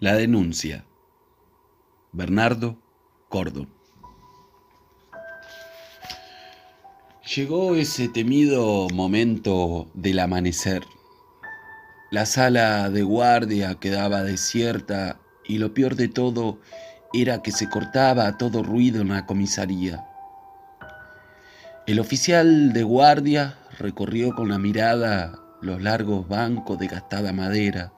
La denuncia. Bernardo Cordo. Llegó ese temido momento del amanecer. La sala de guardia quedaba desierta y lo peor de todo era que se cortaba todo ruido en la comisaría. El oficial de guardia recorrió con la mirada los largos bancos de gastada madera,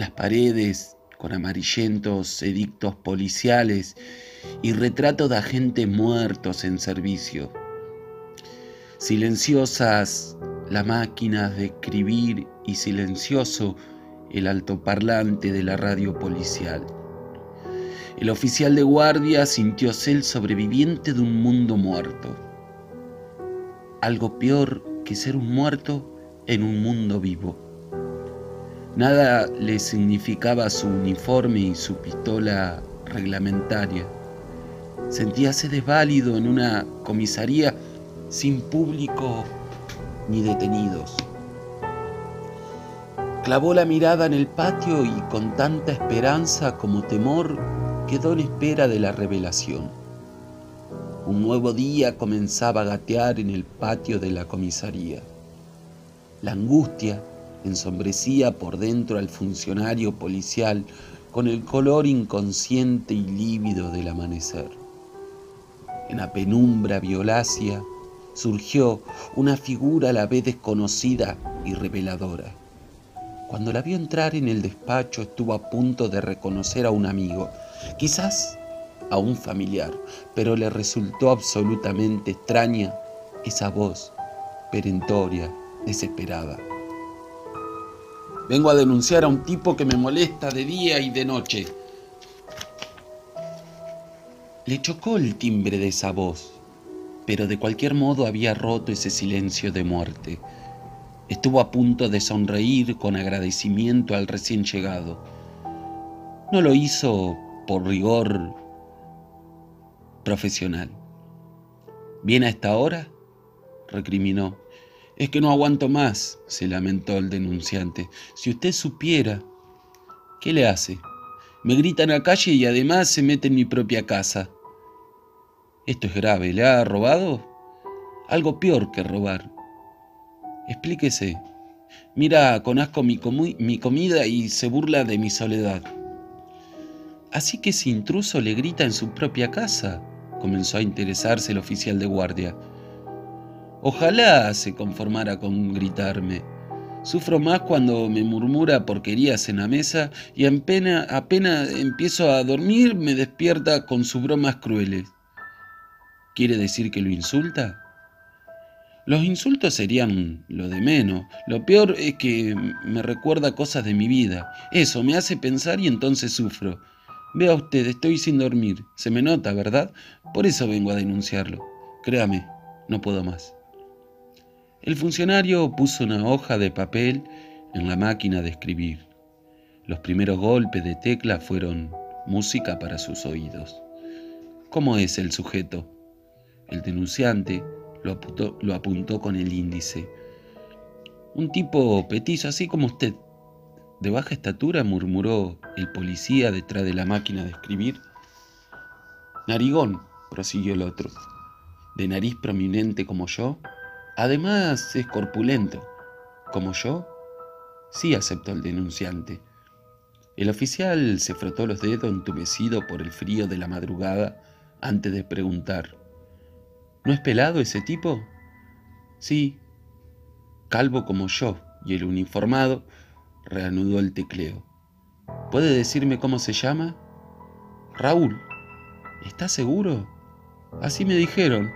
las paredes con amarillentos edictos policiales y retratos de agentes muertos en servicio. Silenciosas las máquinas de escribir y silencioso el altoparlante de la radio policial. El oficial de guardia sintió ser el sobreviviente de un mundo muerto. Algo peor que ser un muerto en un mundo vivo. Nada le significaba su uniforme y su pistola reglamentaria. Sentíase desválido en una comisaría sin público ni detenidos. Clavó la mirada en el patio y con tanta esperanza como temor quedó en espera de la revelación. Un nuevo día comenzaba a gatear en el patio de la comisaría. La angustia ensombrecía por dentro al funcionario policial con el color inconsciente y lívido del amanecer. En la penumbra violácea surgió una figura a la vez desconocida y reveladora. Cuando la vio entrar en el despacho estuvo a punto de reconocer a un amigo, quizás a un familiar, pero le resultó absolutamente extraña esa voz perentoria, desesperada. Vengo a denunciar a un tipo que me molesta de día y de noche. Le chocó el timbre de esa voz pero de cualquier modo había roto ese silencio de muerte. Estuvo a punto de sonreír con agradecimiento al recién llegado. No lo hizo por rigor profesional. ¿Viene a esta hora? recriminó. Es que no aguanto más, se lamentó el denunciante. Si usted supiera, ¿qué le hace? Me grita en la calle y además se mete en mi propia casa. Esto es grave. ¿Le ha robado? Algo peor que robar. Explíquese. Mira con asco mi, mi comida y se burla de mi soledad. Así que ese intruso le grita en su propia casa, comenzó a interesarse el oficial de guardia. Ojalá se conformara con gritarme. Sufro más cuando me murmura porquerías en la mesa y apenas, apenas empiezo a dormir me despierta con sus bromas crueles. ¿Quiere decir que lo insulta? Los insultos serían lo de menos. Lo peor es que me recuerda cosas de mi vida. Eso me hace pensar y entonces sufro. Vea usted, estoy sin dormir. Se me nota, ¿verdad? Por eso vengo a denunciarlo. Créame, no puedo más. El funcionario puso una hoja de papel en la máquina de escribir. Los primeros golpes de tecla fueron música para sus oídos. ¿Cómo es el sujeto? El denunciante lo apuntó, con el índice. Un tipo petizo, así como usted. De baja estatura, murmuró el policía detrás de la máquina de escribir. Narigón, prosiguió el otro. De nariz prominente como yo. Además es corpulento. ¿Como yo? Sí, aceptó el denunciante. El oficial se frotó los dedos entumecido por el frío de la madrugada antes de preguntar. ¿No es pelado ese tipo? Sí, calvo como yo, y el uniformado reanudó el tecleo. ¿Puede decirme cómo se llama? Raúl. ¿Está seguro? Así me dijeron.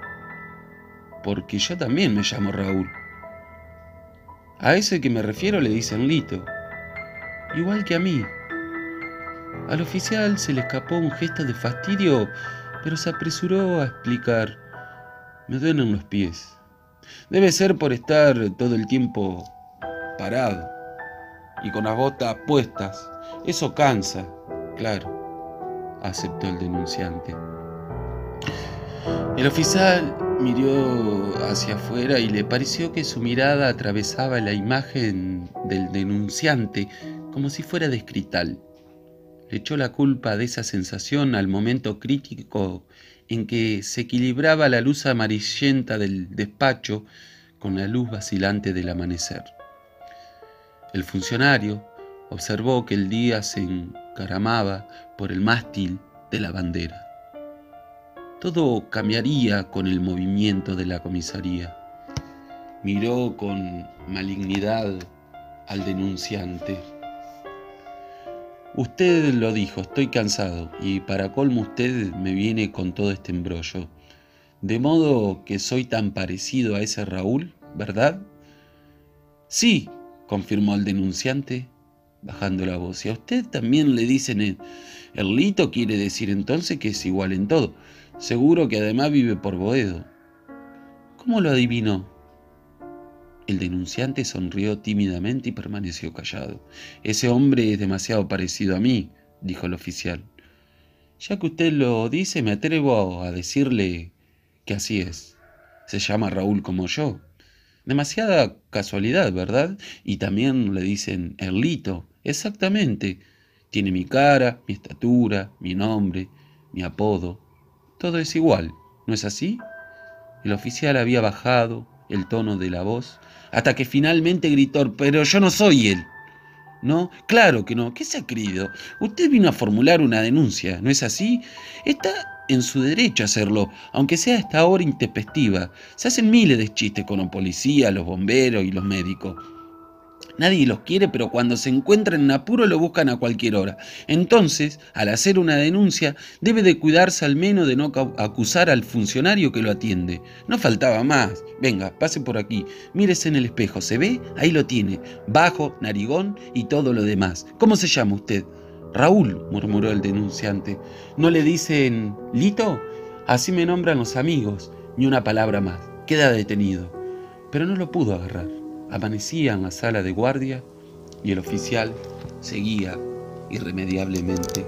Porque yo también me llamo Raúl. A ese que me refiero le dicen Lito. Igual que a mí. Al oficial se le escapó un gesto de fastidio, pero se apresuró a explicar. Me duelen los pies. Debe ser por estar todo el tiempo parado y con las botas puestas. Eso cansa, claro, aceptó el denunciante. El oficial miró hacia afuera y le pareció que su mirada atravesaba la imagen del denunciante como si fuera de escrital. le echó la culpa de esa sensación al momento crítico en que se equilibraba la luz amarillenta del despacho con la luz vacilante del amanecer. El funcionario observó que el día se encaramaba por el mástil de la bandera. Todo cambiaría con el movimiento de la comisaría. Miró con malignidad al denunciante. Usted lo dijo, estoy cansado y para colmo usted me viene con todo este embrollo. De modo que soy tan parecido a ese Raúl, ¿verdad? Sí, confirmó el denunciante, bajando la voz. Y a usted también le dicen el, el lito, quiere decir entonces que es igual en todo. Seguro que además vive por Boedo. ¿Cómo lo adivinó? El denunciante sonrió tímidamente y permaneció callado. Ese hombre es demasiado parecido a mí, dijo el oficial. Ya que usted lo dice, me atrevo a decirle que así es. Se llama Raúl como yo. Demasiada casualidad, ¿verdad? Y también le dicen Erlito. Exactamente. Tiene mi cara, mi estatura, mi nombre, mi apodo. Todo es igual, ¿no es así? El oficial había bajado el tono de la voz hasta que finalmente gritó, pero yo no soy él. ¿No? Claro que no. ¿Qué se ha creído? Usted vino a formular una denuncia, ¿no es así? Está en su derecho a hacerlo, aunque sea a esta hora intempestiva. Se hacen miles de chistes con la policía, los bomberos y los médicos. Nadie los quiere, pero cuando se encuentran en apuro lo buscan a cualquier hora. Entonces, al hacer una denuncia, debe de cuidarse al menos de no acusar al funcionario que lo atiende. No faltaba más. Venga, pase por aquí. Mírese en el espejo. ¿Se ve? Ahí lo tiene. Bajo, narigón y todo lo demás. ¿Cómo se llama usted? Raúl, murmuró el denunciante. ¿No le dicen Lito? Así me nombran los amigos. Ni una palabra más. Queda detenido. Pero no lo pudo agarrar. Amanecía en la sala de guardia y el oficial seguía irremediablemente